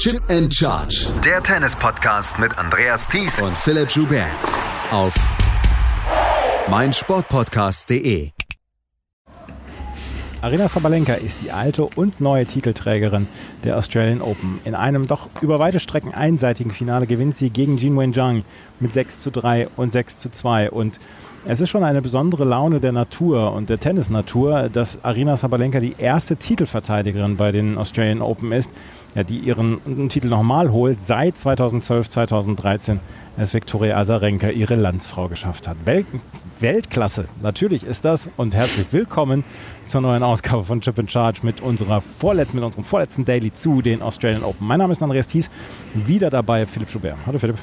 Chip and Charge. Der Tennis-Podcast mit Andreas Thies und Philipp Joubert. Auf meinsportpodcast.de. Arina Sabalenka ist die alte und neue Titelträgerin der Australian Open. In einem doch über weite Strecken einseitigen Finale gewinnt sie gegen Jin Wen Zhang mit 6 zu 3 und 6 zu 2. Und es ist schon eine besondere Laune der Natur und der Tennisnatur, dass Arina Sabalenka die erste Titelverteidigerin bei den Australian Open ist, ja, die ihren Titel nochmal holt, seit 2012, 2013 als Viktoria Azarenka ihre Landsfrau geschafft hat. Welt Weltklasse, natürlich ist das und herzlich willkommen zur neuen Ausgabe von Chip and Charge mit unserer vorletzten, mit unserem vorletzten Daily zu den Australian Open. Mein Name ist Andreas Thies, wieder dabei Philipp Schubert. Hallo Philipp.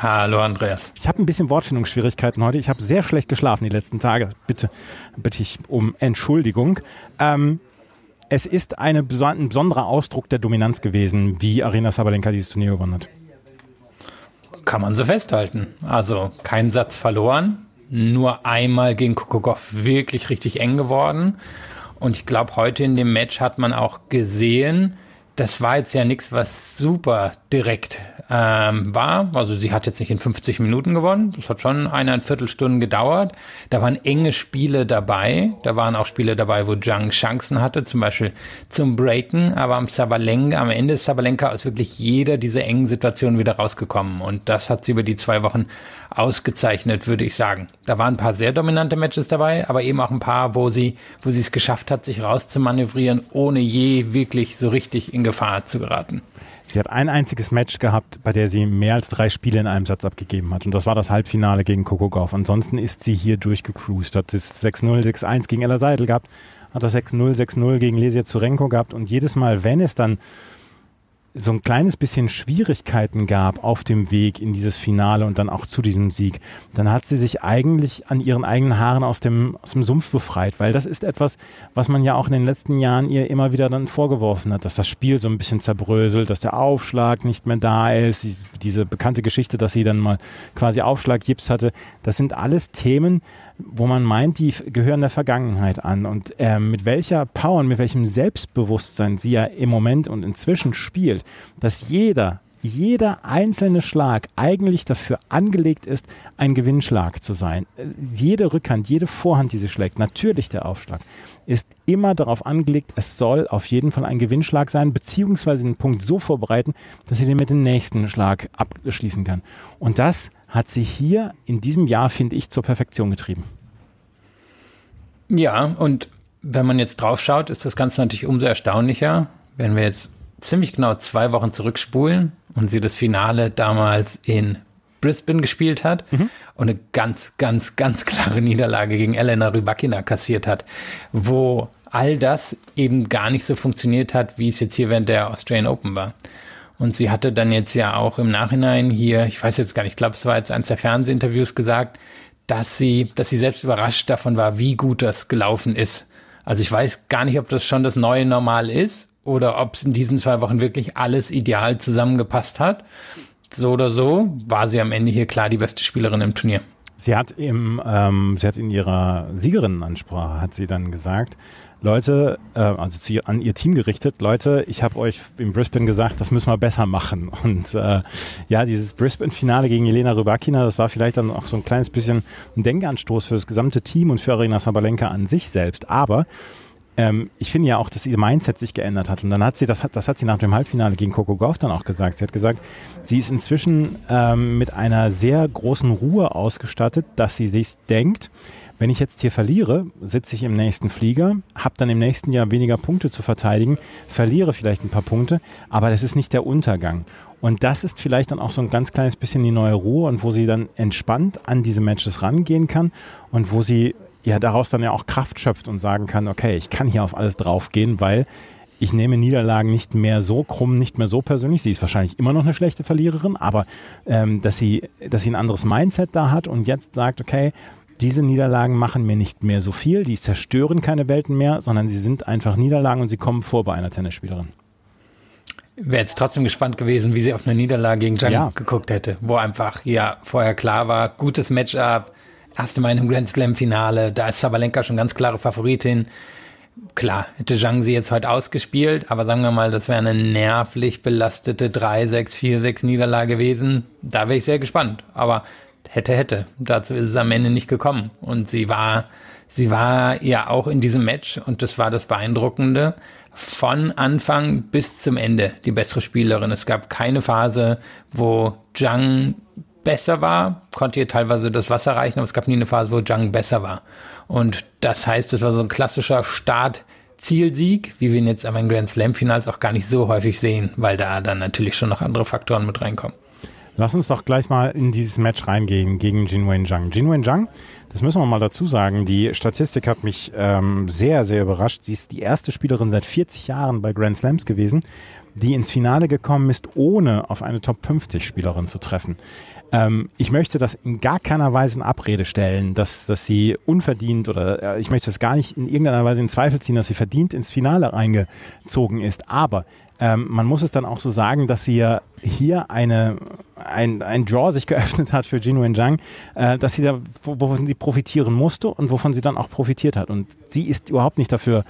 Hallo Andreas. Ich habe ein bisschen Wortfindungsschwierigkeiten heute. Ich habe sehr schlecht geschlafen die letzten Tage. Bitte bitte ich um Entschuldigung. Ähm, es ist eine, ein besonderer Ausdruck der Dominanz gewesen, wie Arina Sabalenka dieses Turnier gewonnen hat. Kann man so festhalten. Also kein Satz verloren, nur einmal gegen Kokokov wirklich richtig eng geworden. Und ich glaube, heute in dem Match hat man auch gesehen, das war jetzt ja nichts, was super direkt ähm, war. Also sie hat jetzt nicht in 50 Minuten gewonnen. Das hat schon eineinviertel Stunden gedauert. Da waren enge Spiele dabei. Da waren auch Spiele dabei, wo Zhang Chancen hatte, zum Beispiel zum Breaken. Aber am Sabalenka, am Ende ist Sabalenka aus wirklich jeder dieser engen Situationen wieder rausgekommen. Und das hat sie über die zwei Wochen ausgezeichnet, würde ich sagen. Da waren ein paar sehr dominante Matches dabei, aber eben auch ein paar, wo sie, wo sie es geschafft hat, sich rauszumanövrieren, ohne je wirklich so richtig in Gefahr zu geraten. Sie hat ein einziges Match gehabt, bei der sie mehr als drei Spiele in einem Satz abgegeben hat. Und das war das Halbfinale gegen Coco Gauff. Ansonsten ist sie hier durchgecruised. Hat das 6-0, 6-1 gegen Ella Seidel gehabt, hat das 6-0, 6-0 gegen Lesia Zurenko gehabt. Und jedes Mal, wenn es dann so ein kleines bisschen Schwierigkeiten gab auf dem Weg in dieses Finale und dann auch zu diesem Sieg, dann hat sie sich eigentlich an ihren eigenen Haaren aus dem, aus dem Sumpf befreit, weil das ist etwas, was man ja auch in den letzten Jahren ihr immer wieder dann vorgeworfen hat, dass das Spiel so ein bisschen zerbröselt, dass der Aufschlag nicht mehr da ist, diese bekannte Geschichte, dass sie dann mal quasi Aufschlaggips hatte, das sind alles Themen, wo man meint, die gehören der Vergangenheit an. Und äh, mit welcher Power und mit welchem Selbstbewusstsein sie ja im Moment und inzwischen spielt, dass jeder, jeder einzelne Schlag eigentlich dafür angelegt ist, ein Gewinnschlag zu sein. Jede Rückhand, jede Vorhand, die sie schlägt, natürlich der Aufschlag, ist immer darauf angelegt, es soll auf jeden Fall ein Gewinnschlag sein, beziehungsweise den Punkt so vorbereiten, dass sie den mit dem nächsten Schlag abschließen kann. Und das hat sie hier in diesem Jahr, finde ich, zur Perfektion getrieben. Ja, und wenn man jetzt drauf schaut, ist das Ganze natürlich umso erstaunlicher, wenn wir jetzt ziemlich genau zwei Wochen zurückspulen und sie das Finale damals in Brisbane gespielt hat mhm. und eine ganz, ganz, ganz klare Niederlage gegen Elena Rybakina kassiert hat, wo all das eben gar nicht so funktioniert hat, wie es jetzt hier während der Australian Open war. Und sie hatte dann jetzt ja auch im Nachhinein hier, ich weiß jetzt gar nicht, ich glaube, es war jetzt eines der Fernsehinterviews gesagt, dass sie, dass sie selbst überrascht davon war, wie gut das gelaufen ist. Also ich weiß gar nicht, ob das schon das neue Normal ist oder ob es in diesen zwei Wochen wirklich alles ideal zusammengepasst hat. So oder so war sie am Ende hier klar die beste Spielerin im Turnier. Sie hat im, ähm, sie hat in ihrer Siegerinnenansprache hat sie dann gesagt, Leute, äh, also zu, an ihr Team gerichtet, Leute, ich habe euch in Brisbane gesagt, das müssen wir besser machen. Und äh, ja, dieses Brisbane-Finale gegen Jelena Rybakina, das war vielleicht dann auch so ein kleines bisschen ein Denkanstoß für das gesamte Team und für Arena Sabalenka an sich selbst. Aber ähm, ich finde ja auch, dass ihr Mindset sich geändert hat. Und dann hat sie, das hat, das hat sie nach dem Halbfinale gegen Coco Gauff dann auch gesagt. Sie hat gesagt, sie ist inzwischen ähm, mit einer sehr großen Ruhe ausgestattet, dass sie sich denkt, wenn ich jetzt hier verliere, sitze ich im nächsten Flieger, habe dann im nächsten Jahr weniger Punkte zu verteidigen, verliere vielleicht ein paar Punkte, aber das ist nicht der Untergang. Und das ist vielleicht dann auch so ein ganz kleines bisschen die neue Ruhe und wo sie dann entspannt an diese Matches rangehen kann und wo sie ja daraus dann ja auch Kraft schöpft und sagen kann, okay, ich kann hier auf alles draufgehen, weil ich nehme Niederlagen nicht mehr so krumm, nicht mehr so persönlich. Sie ist wahrscheinlich immer noch eine schlechte Verliererin, aber ähm, dass sie, dass sie ein anderes Mindset da hat und jetzt sagt, okay, diese Niederlagen machen mir nicht mehr so viel, die zerstören keine Welten mehr, sondern sie sind einfach Niederlagen und sie kommen vor bei einer Tennisspielerin. Wäre jetzt trotzdem gespannt gewesen, wie sie auf eine Niederlage gegen Zhang ja. geguckt hätte, wo einfach ja vorher klar war, gutes Matchup, erste Mal in einem Grand Slam Finale, da ist Sabalenka schon ganz klare Favoritin. klar, hätte Zhang sie jetzt heute ausgespielt, aber sagen wir mal, das wäre eine nervlich belastete 3-6, 4-6 Niederlage gewesen. Da wäre ich sehr gespannt. Aber hätte, hätte. Dazu ist es am Ende nicht gekommen. Und sie war, sie war ja auch in diesem Match, und das war das Beeindruckende, von Anfang bis zum Ende die bessere Spielerin. Es gab keine Phase, wo Zhang besser war, konnte ihr teilweise das Wasser reichen, aber es gab nie eine Phase, wo Zhang besser war. Und das heißt, es war so ein klassischer Start-Zielsieg, wie wir ihn jetzt aber in Grand Slam-Finals auch gar nicht so häufig sehen, weil da dann natürlich schon noch andere Faktoren mit reinkommen. Lass uns doch gleich mal in dieses Match reingehen gegen Jinwen Zhang. Jinwen Zhang, das müssen wir mal dazu sagen, die Statistik hat mich ähm, sehr, sehr überrascht. Sie ist die erste Spielerin seit 40 Jahren bei Grand Slams gewesen, die ins Finale gekommen ist, ohne auf eine Top 50 Spielerin zu treffen. Ähm, ich möchte das in gar keiner Weise in Abrede stellen, dass, dass sie unverdient oder äh, ich möchte das gar nicht in irgendeiner Weise in Zweifel ziehen, dass sie verdient ins Finale reingezogen ist. Aber ähm, man muss es dann auch so sagen, dass sie ja hier eine, ein, ein Draw sich geöffnet hat für Jin Wenjiang, äh, dass sie da, wovon sie profitieren musste und wovon sie dann auch profitiert hat. Und sie ist überhaupt nicht dafür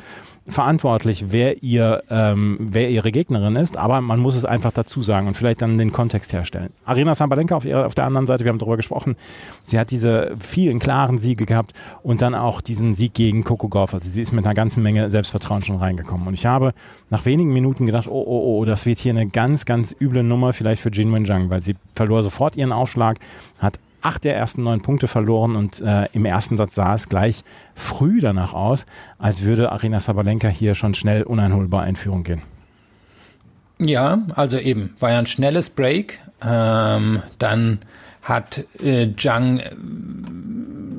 verantwortlich, wer ihr, ähm, wer ihre Gegnerin ist, aber man muss es einfach dazu sagen und vielleicht dann den Kontext herstellen. Arena Sabalenka auf, ihrer, auf der anderen Seite, wir haben darüber gesprochen, sie hat diese vielen klaren Siege gehabt und dann auch diesen Sieg gegen Coco Golf. Also sie ist mit einer ganzen Menge Selbstvertrauen schon reingekommen. Und ich habe nach wenigen Minuten gedacht, oh, oh, oh, das wird hier eine ganz, ganz üble Nummer vielleicht für Jin Wenjiang, weil sie verlor sofort ihren Aufschlag, hat acht der ersten neun Punkte verloren und äh, im ersten Satz sah es gleich früh danach aus, als würde Arina Sabalenka hier schon schnell uneinholbar in Führung gehen. Ja, also eben, war ja ein schnelles Break. Ähm, dann hat äh, Zhang, äh,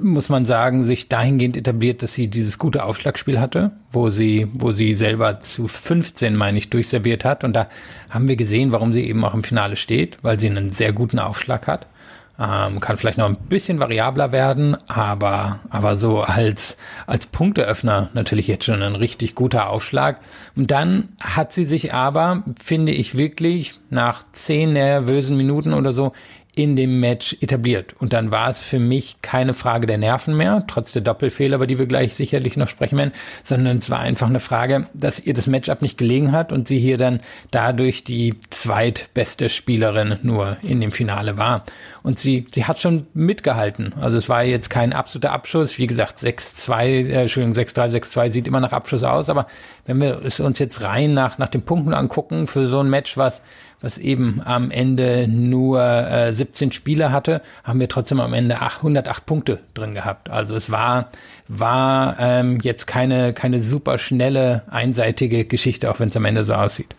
muss man sagen, sich dahingehend etabliert, dass sie dieses gute Aufschlagspiel hatte, wo sie, wo sie selber zu 15, meine ich, durchserviert hat. Und da haben wir gesehen, warum sie eben auch im Finale steht, weil sie einen sehr guten Aufschlag hat. Ähm, kann vielleicht noch ein bisschen variabler werden, aber, aber so als, als Punkteöffner natürlich jetzt schon ein richtig guter Aufschlag. Und dann hat sie sich aber, finde ich wirklich, nach zehn nervösen Minuten oder so in dem Match etabliert. Und dann war es für mich keine Frage der Nerven mehr, trotz der Doppelfehler, über die wir gleich sicherlich noch sprechen werden, sondern es war einfach eine Frage, dass ihr das Matchup nicht gelegen hat und sie hier dann dadurch die zweitbeste Spielerin nur in dem Finale war. Und sie, sie hat schon mitgehalten. Also es war jetzt kein absoluter Abschuss. Wie gesagt, 6-2, äh, Entschuldigung, 6-3, 6-2 sieht immer nach Abschuss aus. Aber wenn wir es uns jetzt rein nach, nach den Punkten angucken für so ein Match, was was eben am Ende nur äh, 17 Spiele hatte, haben wir trotzdem am Ende 108 Punkte drin gehabt. Also es war, war ähm, jetzt keine, keine super schnelle, einseitige Geschichte, auch wenn es am Ende so aussieht.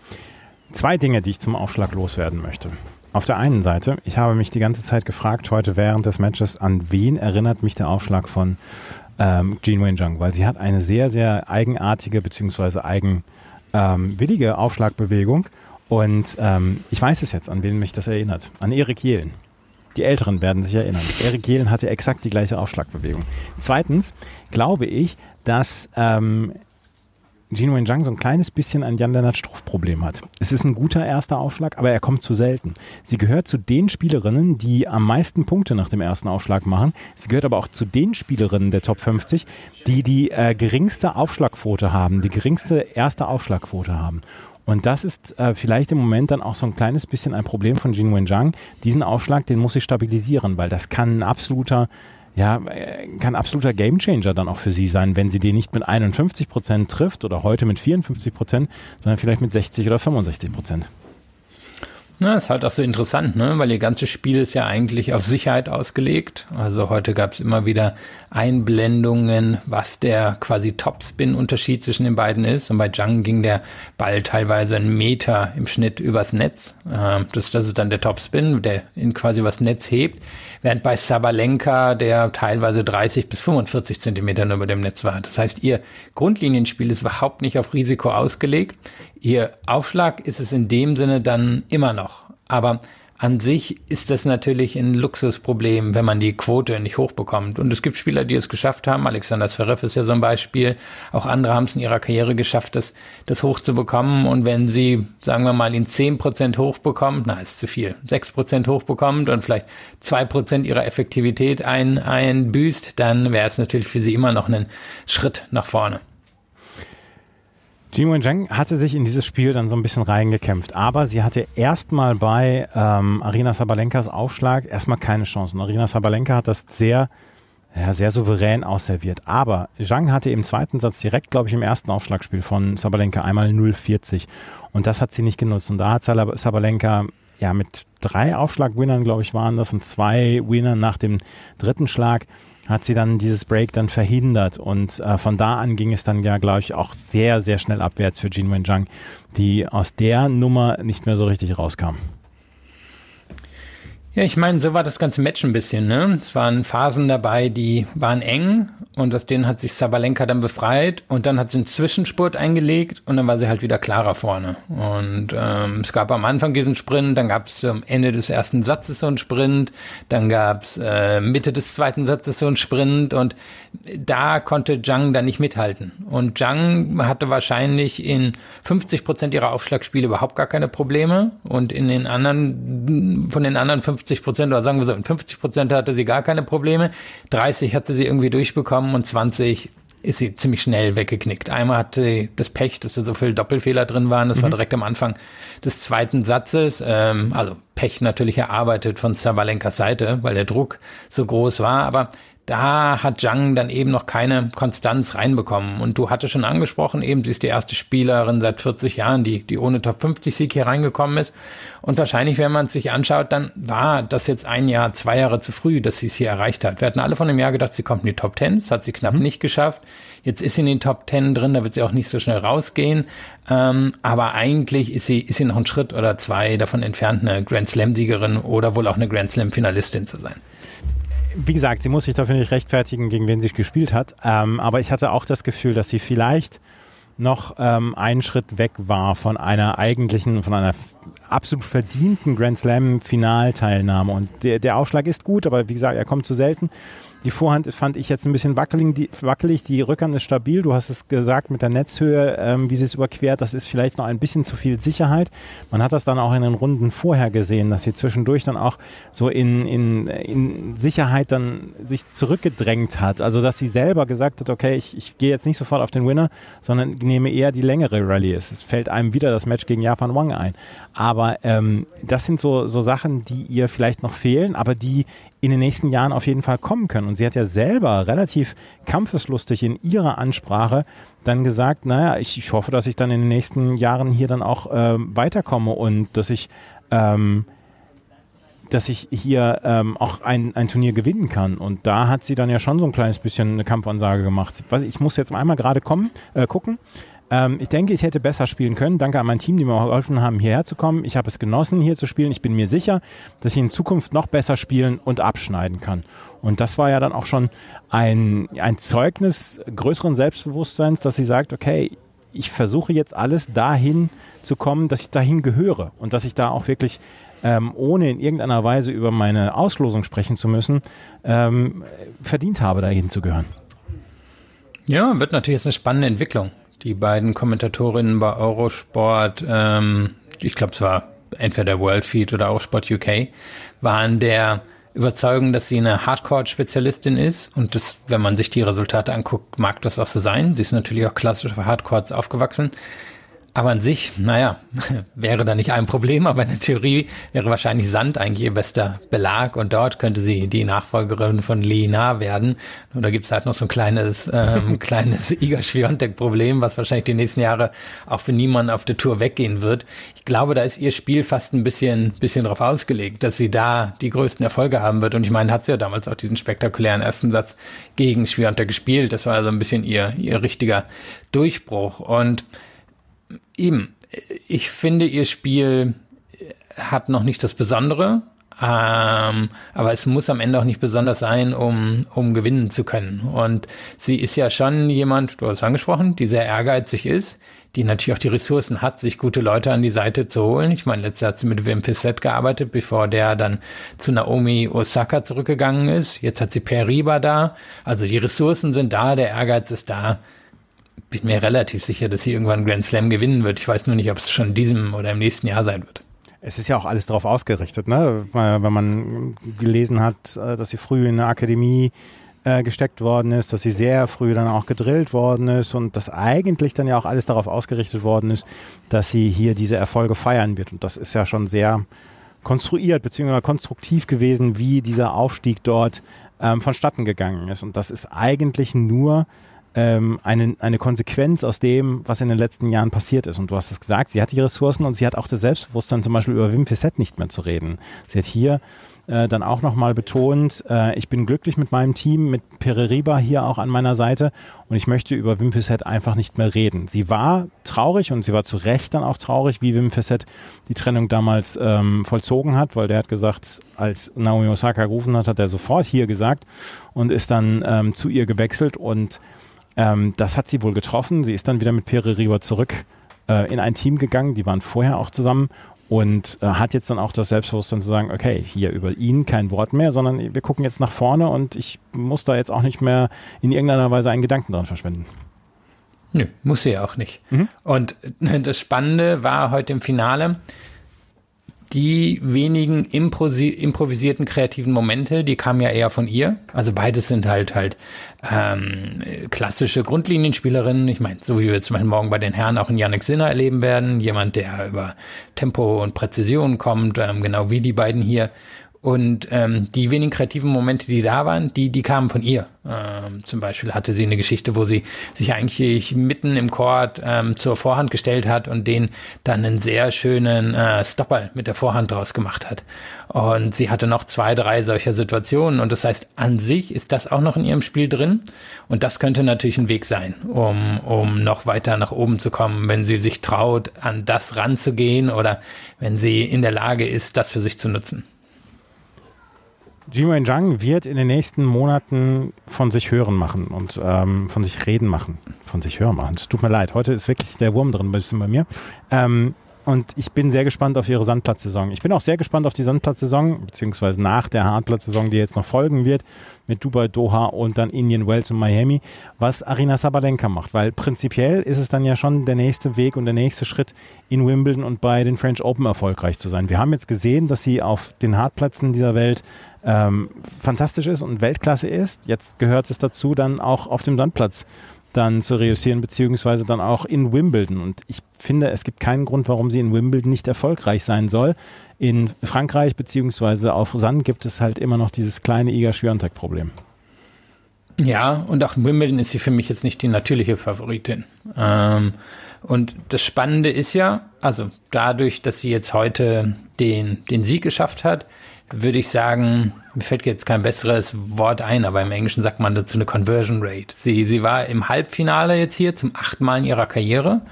Zwei Dinge, die ich zum Aufschlag loswerden möchte. Auf der einen Seite, ich habe mich die ganze Zeit gefragt, heute während des Matches, an wen erinnert mich der Aufschlag von ähm, Jean Wen Zhang, weil sie hat eine sehr, sehr eigenartige bzw. eigenwillige ähm, Aufschlagbewegung und ähm, ich weiß es jetzt, an wen mich das erinnert. An Erik Jelen. Die Älteren werden sich erinnern. Erik Jelen hatte exakt die gleiche Aufschlagbewegung. Zweitens glaube ich, dass ähm, Gino Zhang so ein kleines bisschen ein Jan-Lennart Struff-Problem hat. Es ist ein guter erster Aufschlag, aber er kommt zu selten. Sie gehört zu den Spielerinnen, die am meisten Punkte nach dem ersten Aufschlag machen. Sie gehört aber auch zu den Spielerinnen der Top 50, die die äh, geringste Aufschlagquote haben, die geringste erste Aufschlagquote haben. Und das ist äh, vielleicht im Moment dann auch so ein kleines bisschen ein Problem von Jin Wenjiang. Diesen Aufschlag, den muss ich stabilisieren, weil das kann ein absoluter ja, äh, kann absoluter Gamechanger dann auch für sie sein, wenn sie den nicht mit 51 Prozent trifft oder heute mit 54 Prozent, sondern vielleicht mit 60 oder 65 Prozent. Na, ist halt auch so interessant, ne? weil ihr ganzes Spiel ist ja eigentlich auf Sicherheit ausgelegt. Also heute gab es immer wieder Einblendungen, was der quasi Topspin-Unterschied zwischen den beiden ist. Und bei Zhang ging der Ball teilweise einen Meter im Schnitt übers Netz. Ähm, das, das ist dann der Topspin, der in quasi was Netz hebt. Während bei Sabalenka der teilweise 30 bis 45 Zentimeter über dem Netz war. Das heißt, ihr Grundlinienspiel ist überhaupt nicht auf Risiko ausgelegt. Ihr Aufschlag ist es in dem Sinne dann immer noch. Aber an sich ist das natürlich ein Luxusproblem, wenn man die Quote nicht hochbekommt. Und es gibt Spieler, die es geschafft haben. Alexander Zverev ist ja so ein Beispiel. Auch andere haben es in ihrer Karriere geschafft, das, das hochzubekommen. Und wenn sie, sagen wir mal, in zehn Prozent hochbekommt, na, ist zu viel, sechs Prozent hochbekommt und vielleicht zwei Prozent ihrer Effektivität ein, einbüßt, dann wäre es natürlich für sie immer noch ein Schritt nach vorne. Jing Wen hatte sich in dieses Spiel dann so ein bisschen reingekämpft, aber sie hatte erstmal bei ähm, Arina Sabalenkas Aufschlag erstmal keine Chancen. Arina Sabalenka hat das sehr, ja, sehr souverän ausserviert. Aber Zhang hatte im zweiten Satz direkt, glaube ich, im ersten Aufschlagspiel von Sabalenka einmal 0,40 und das hat sie nicht genutzt. Und da hat Sabalenka ja mit drei Aufschlagwinnern, glaube ich, waren das und zwei Winnern nach dem dritten Schlag hat sie dann dieses Break dann verhindert. Und äh, von da an ging es dann ja, glaube ich, auch sehr, sehr schnell abwärts für Jin Wenjang, die aus der Nummer nicht mehr so richtig rauskam. Ja, ich meine, so war das ganze Match ein bisschen. Ne? Es waren Phasen dabei, die waren eng und aus denen hat sich Sabalenka dann befreit und dann hat sie einen Zwischenspurt eingelegt und dann war sie halt wieder klarer vorne. Und ähm, es gab am Anfang diesen Sprint, dann gab es am Ende des ersten Satzes so einen Sprint, dann gab es äh, Mitte des zweiten Satzes so einen Sprint und da konnte Zhang dann nicht mithalten. Und Zhang hatte wahrscheinlich in 50 Prozent ihrer Aufschlagspiele überhaupt gar keine Probleme und in den anderen, von den anderen 50 Prozent, oder sagen wir so, in 50 Prozent hatte sie gar keine Probleme, 30 hatte sie irgendwie durchbekommen und 20 ist sie ziemlich schnell weggeknickt. Einmal hatte sie das Pech, dass da so viele Doppelfehler drin waren. Das mhm. war direkt am Anfang des zweiten Satzes. Ähm, also Pech natürlich erarbeitet von Sabalenkas Seite, weil der Druck so groß war. Aber da hat Zhang dann eben noch keine Konstanz reinbekommen. Und du hattest schon angesprochen, eben, sie ist die erste Spielerin seit 40 Jahren, die, die ohne Top 50 Sieg hier reingekommen ist. Und wahrscheinlich, wenn man es sich anschaut, dann war das jetzt ein Jahr, zwei Jahre zu früh, dass sie es hier erreicht hat. Wir hatten alle von dem Jahr gedacht, sie kommt in die Top 10. Das hat sie knapp mhm. nicht geschafft. Jetzt ist sie in den Top 10 drin, da wird sie auch nicht so schnell rausgehen. Ähm, aber eigentlich ist sie, ist sie noch einen Schritt oder zwei davon entfernt, eine Grand Slam-Siegerin oder wohl auch eine Grand Slam-Finalistin zu sein wie gesagt, sie muss sich dafür nicht rechtfertigen, gegen wen sie gespielt hat. Ähm, aber ich hatte auch das Gefühl, dass sie vielleicht noch ähm, einen Schritt weg war von einer eigentlichen, von einer absolut verdienten Grand Slam Finalteilnahme. Und der, der Aufschlag ist gut, aber wie gesagt, er kommt zu selten. Die Vorhand fand ich jetzt ein bisschen wackelig die, wackelig, die Rückhand ist stabil. Du hast es gesagt mit der Netzhöhe, ähm, wie sie es überquert, das ist vielleicht noch ein bisschen zu viel Sicherheit. Man hat das dann auch in den Runden vorher gesehen, dass sie zwischendurch dann auch so in, in, in Sicherheit dann sich zurückgedrängt hat. Also dass sie selber gesagt hat, okay, ich, ich gehe jetzt nicht sofort auf den Winner, sondern nehme eher die längere Rallye. Es, es fällt einem wieder das Match gegen Japan Wang ein. Aber ähm, das sind so, so Sachen, die ihr vielleicht noch fehlen, aber die in den nächsten Jahren auf jeden Fall kommen können. Und sie hat ja selber relativ kampfeslustig in ihrer Ansprache dann gesagt, naja, ich, ich hoffe, dass ich dann in den nächsten Jahren hier dann auch ähm, weiterkomme und dass ich ähm, dass ich hier ähm, auch ein, ein Turnier gewinnen kann. Und da hat sie dann ja schon so ein kleines bisschen eine Kampfansage gemacht. Ich muss jetzt einmal gerade kommen, äh, gucken. Ähm, ich denke, ich hätte besser spielen können. Danke an mein Team, die mir geholfen haben, hierher zu kommen. Ich habe es genossen, hier zu spielen. Ich bin mir sicher, dass ich in Zukunft noch besser spielen und abschneiden kann. Und das war ja dann auch schon ein, ein Zeugnis größeren Selbstbewusstseins, dass sie sagt, okay, ich versuche jetzt alles dahin zu kommen, dass ich dahin gehöre und dass ich da auch wirklich, ähm, ohne in irgendeiner Weise über meine Auslosung sprechen zu müssen, ähm, verdient habe, dahin zu gehören. Ja, wird natürlich jetzt eine spannende Entwicklung die beiden Kommentatorinnen bei Eurosport, ähm, ich glaube es war entweder World Feed oder Eurosport UK, waren der Überzeugung, dass sie eine Hardcore-Spezialistin ist. Und das, wenn man sich die Resultate anguckt, mag das auch so sein. Sie ist natürlich auch klassisch für Hardcores aufgewachsen. Aber an sich, naja, wäre da nicht ein Problem, aber in der Theorie wäre wahrscheinlich Sand eigentlich ihr bester Belag und dort könnte sie die Nachfolgerin von Lina werden. Und da gibt's halt noch so ein kleines, ähm, kleines Iga Schwiontek-Problem, was wahrscheinlich die nächsten Jahre auch für niemanden auf der Tour weggehen wird. Ich glaube, da ist ihr Spiel fast ein bisschen, bisschen drauf ausgelegt, dass sie da die größten Erfolge haben wird. Und ich meine, hat sie ja damals auch diesen spektakulären ersten Satz gegen Schwiontek gespielt. Das war also ein bisschen ihr, ihr richtiger Durchbruch. Und eben, ich finde, ihr Spiel hat noch nicht das Besondere, ähm, aber es muss am Ende auch nicht besonders sein, um, um gewinnen zu können. Und sie ist ja schon jemand, du hast angesprochen, die sehr ehrgeizig ist, die natürlich auch die Ressourcen hat, sich gute Leute an die Seite zu holen. Ich meine, letztes Jahr hat sie mit Wim Fissett gearbeitet, bevor der dann zu Naomi Osaka zurückgegangen ist. Jetzt hat sie Per Riba da. Also die Ressourcen sind da, der Ehrgeiz ist da bin mir relativ sicher, dass sie irgendwann Grand Slam gewinnen wird. Ich weiß nur nicht, ob es schon in diesem oder im nächsten Jahr sein wird. Es ist ja auch alles darauf ausgerichtet, ne? Wenn man gelesen hat, äh, dass sie früh in der Akademie äh, gesteckt worden ist, dass sie sehr früh dann auch gedrillt worden ist und dass eigentlich dann ja auch alles darauf ausgerichtet worden ist, dass sie hier diese Erfolge feiern wird. Und das ist ja schon sehr konstruiert bzw. konstruktiv gewesen, wie dieser Aufstieg dort ähm, vonstatten gegangen ist. Und das ist eigentlich nur ähm, eine, eine Konsequenz aus dem, was in den letzten Jahren passiert ist. Und du hast es gesagt, sie hat die Ressourcen und sie hat auch das Selbstbewusstsein, zum Beispiel über Wim Fissett nicht mehr zu reden. Sie hat hier äh, dann auch nochmal betont, äh, ich bin glücklich mit meinem Team, mit Pereriba hier auch an meiner Seite und ich möchte über Wim Fissett einfach nicht mehr reden. Sie war traurig und sie war zu Recht dann auch traurig, wie Wim Fissett die Trennung damals ähm, vollzogen hat, weil der hat gesagt, als Naomi Osaka gerufen hat, hat er sofort hier gesagt und ist dann ähm, zu ihr gewechselt und ähm, das hat sie wohl getroffen. Sie ist dann wieder mit Pere Riva zurück äh, in ein Team gegangen. Die waren vorher auch zusammen und äh, hat jetzt dann auch das Selbstbewusstsein zu sagen, okay, hier über ihn kein Wort mehr, sondern wir gucken jetzt nach vorne und ich muss da jetzt auch nicht mehr in irgendeiner Weise einen Gedanken dran verschwenden. Nö, muss sie ja auch nicht. Mhm. Und äh, das Spannende war heute im Finale, die wenigen improvisierten kreativen Momente, die kamen ja eher von ihr. Also beides sind halt halt ähm, klassische Grundlinienspielerinnen. Ich meine, so wie wir zum Beispiel morgen bei den Herren auch in Yannick Sinner erleben werden, jemand, der über Tempo und Präzision kommt, ähm, genau wie die beiden hier. Und ähm, die wenigen kreativen Momente, die da waren, die, die kamen von ihr. Ähm, zum Beispiel hatte sie eine Geschichte, wo sie sich eigentlich mitten im Chord ähm, zur Vorhand gestellt hat und den dann einen sehr schönen äh, Stopper mit der Vorhand draus gemacht hat. Und sie hatte noch zwei, drei solcher Situationen. Und das heißt, an sich ist das auch noch in ihrem Spiel drin. Und das könnte natürlich ein Weg sein, um, um noch weiter nach oben zu kommen, wenn sie sich traut, an das ranzugehen oder wenn sie in der Lage ist, das für sich zu nutzen. Jiwen Zhang wird in den nächsten Monaten von sich hören machen und ähm, von sich reden machen. Von sich hören machen. Es tut mir leid. Heute ist wirklich der Wurm drin ein bisschen bei mir. Ähm, und ich bin sehr gespannt auf ihre Sandplatzsaison. Ich bin auch sehr gespannt auf die Sandplatzsaison, beziehungsweise nach der Hartplatzsaison, die jetzt noch folgen wird, mit Dubai, Doha und dann Indian Wells und Miami, was Arina Sabalenka macht. Weil prinzipiell ist es dann ja schon der nächste Weg und der nächste Schritt in Wimbledon und bei den French Open erfolgreich zu sein. Wir haben jetzt gesehen, dass sie auf den Hartplätzen dieser Welt ähm, fantastisch ist und Weltklasse ist. Jetzt gehört es dazu, dann auch auf dem Sandplatz dann zu reüssieren, beziehungsweise dann auch in Wimbledon. Und ich finde, es gibt keinen Grund, warum sie in Wimbledon nicht erfolgreich sein soll. In Frankreich, beziehungsweise auf Sand gibt es halt immer noch dieses kleine Iga Swiatek-Problem. Ja, und auch in Wimbledon ist sie für mich jetzt nicht die natürliche Favoritin. Ähm, und das Spannende ist ja, also dadurch, dass sie jetzt heute den, den Sieg geschafft hat, würde ich sagen, mir fällt jetzt kein besseres Wort ein, aber im Englischen sagt man dazu eine Conversion Rate. Sie, sie war im Halbfinale jetzt hier zum achten Mal in ihrer Karriere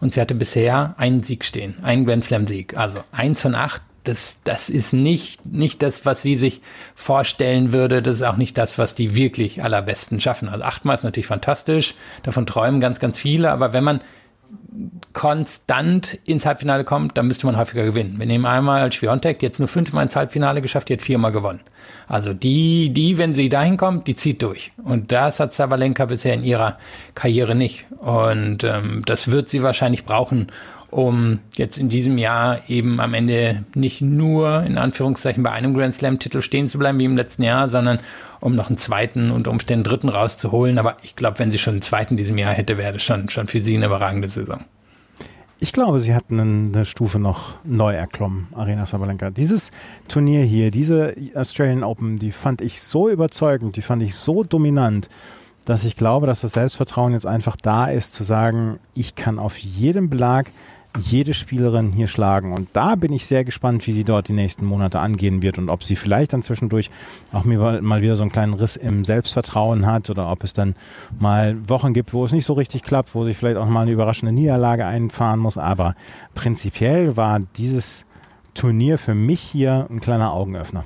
und sie hatte bisher einen Sieg stehen, einen Grand Slam Sieg. Also eins von acht, das, das ist nicht, nicht das, was sie sich vorstellen würde. Das ist auch nicht das, was die wirklich allerbesten schaffen. Also achtmal ist natürlich fantastisch. Davon träumen ganz, ganz viele. Aber wenn man konstant ins Halbfinale kommt, dann müsste man häufiger gewinnen. Wir nehmen einmal Schwiontek, die jetzt nur fünfmal ins Halbfinale geschafft, die hat viermal gewonnen. Also die, die, wenn sie dahin kommt, die zieht durch. Und das hat Sabalenka bisher in ihrer Karriere nicht. Und ähm, das wird sie wahrscheinlich brauchen, um jetzt in diesem Jahr eben am Ende nicht nur in Anführungszeichen bei einem Grand Slam-Titel stehen zu bleiben wie im letzten Jahr, sondern um noch einen zweiten und um den dritten rauszuholen. Aber ich glaube, wenn sie schon einen zweiten in diesem Jahr hätte, wäre das schon, schon für sie eine überragende Saison. Ich glaube, sie hatten eine Stufe noch neu erklommen, Arena Sabalenka. Dieses Turnier hier, diese Australian Open, die fand ich so überzeugend, die fand ich so dominant, dass ich glaube, dass das Selbstvertrauen jetzt einfach da ist, zu sagen, ich kann auf jedem Belag jede Spielerin hier schlagen. Und da bin ich sehr gespannt, wie sie dort die nächsten Monate angehen wird und ob sie vielleicht dann zwischendurch auch mal wieder so einen kleinen Riss im Selbstvertrauen hat oder ob es dann mal Wochen gibt, wo es nicht so richtig klappt, wo sie vielleicht auch mal eine überraschende Niederlage einfahren muss. Aber prinzipiell war dieses Turnier für mich hier ein kleiner Augenöffner.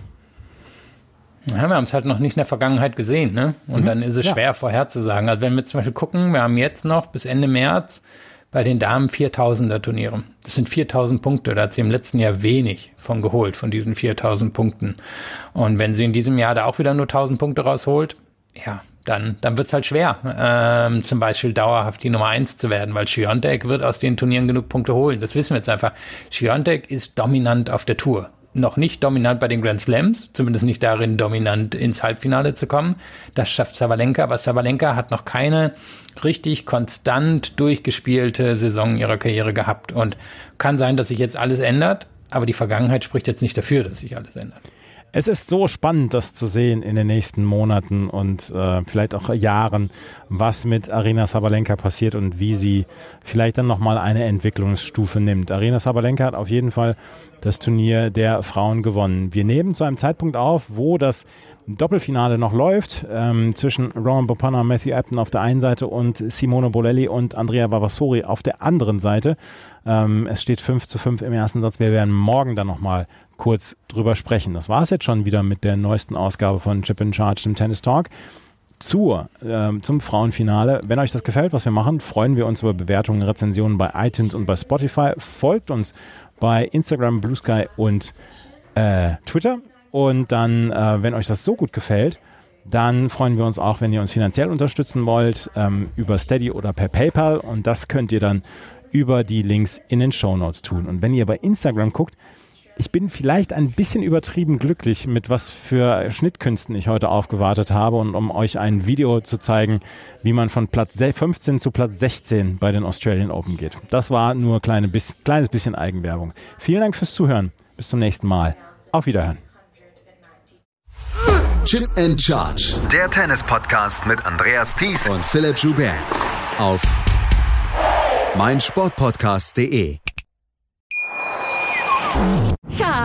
Ja, wir haben es halt noch nicht in der Vergangenheit gesehen, ne? Und mhm. dann ist es schwer ja. vorherzusagen. Also wenn wir zum Beispiel gucken, wir haben jetzt noch bis Ende März bei den Damen 4000er Turniere. Das sind 4000 Punkte. Da hat sie im letzten Jahr wenig von geholt, von diesen 4000 Punkten. Und wenn sie in diesem Jahr da auch wieder nur 1000 Punkte rausholt, ja, dann, dann wird's halt schwer, ähm, zum Beispiel dauerhaft die Nummer eins zu werden, weil Schiontek wird aus den Turnieren genug Punkte holen. Das wissen wir jetzt einfach. Schiontek ist dominant auf der Tour. Noch nicht dominant bei den Grand Slams, zumindest nicht darin, dominant ins Halbfinale zu kommen. Das schafft Sabalenka, aber Sabalenka hat noch keine richtig konstant durchgespielte Saison ihrer Karriere gehabt. Und kann sein, dass sich jetzt alles ändert, aber die Vergangenheit spricht jetzt nicht dafür, dass sich alles ändert. Es ist so spannend, das zu sehen in den nächsten Monaten und äh, vielleicht auch Jahren, was mit Arena Sabalenka passiert und wie sie vielleicht dann nochmal eine Entwicklungsstufe nimmt. Arena Sabalenka hat auf jeden Fall das Turnier der Frauen gewonnen. Wir nehmen zu einem Zeitpunkt auf, wo das Doppelfinale noch läuft ähm, zwischen Roman Bopana Matthew Apton auf der einen Seite und Simone Bolelli und Andrea Vavassori auf der anderen Seite. Ähm, es steht 5 zu 5 im ersten Satz. Wir werden morgen dann nochmal kurz drüber sprechen. Das war es jetzt schon wieder mit der neuesten Ausgabe von Chip in Charge, dem Tennis Talk. Zur, äh, zum Frauenfinale. Wenn euch das gefällt, was wir machen, freuen wir uns über Bewertungen, Rezensionen bei iTunes und bei Spotify. Folgt uns bei Instagram, Blue Sky und äh, Twitter. Und dann, äh, wenn euch das so gut gefällt, dann freuen wir uns auch, wenn ihr uns finanziell unterstützen wollt, ähm, über Steady oder per PayPal. Und das könnt ihr dann über die Links in den Show Notes tun. Und wenn ihr bei Instagram guckt, ich bin vielleicht ein bisschen übertrieben glücklich, mit was für Schnittkünsten ich heute aufgewartet habe und um euch ein Video zu zeigen, wie man von Platz 15 zu Platz 16 bei den Australian Open geht. Das war nur ein kleine bis, kleines bisschen Eigenwerbung. Vielen Dank fürs Zuhören. Bis zum nächsten Mal. Auf Wiederhören. Chip and Charge. Der Tennis-Podcast mit Andreas Thies und Philipp Joubert. Auf meinsportpodcast.de.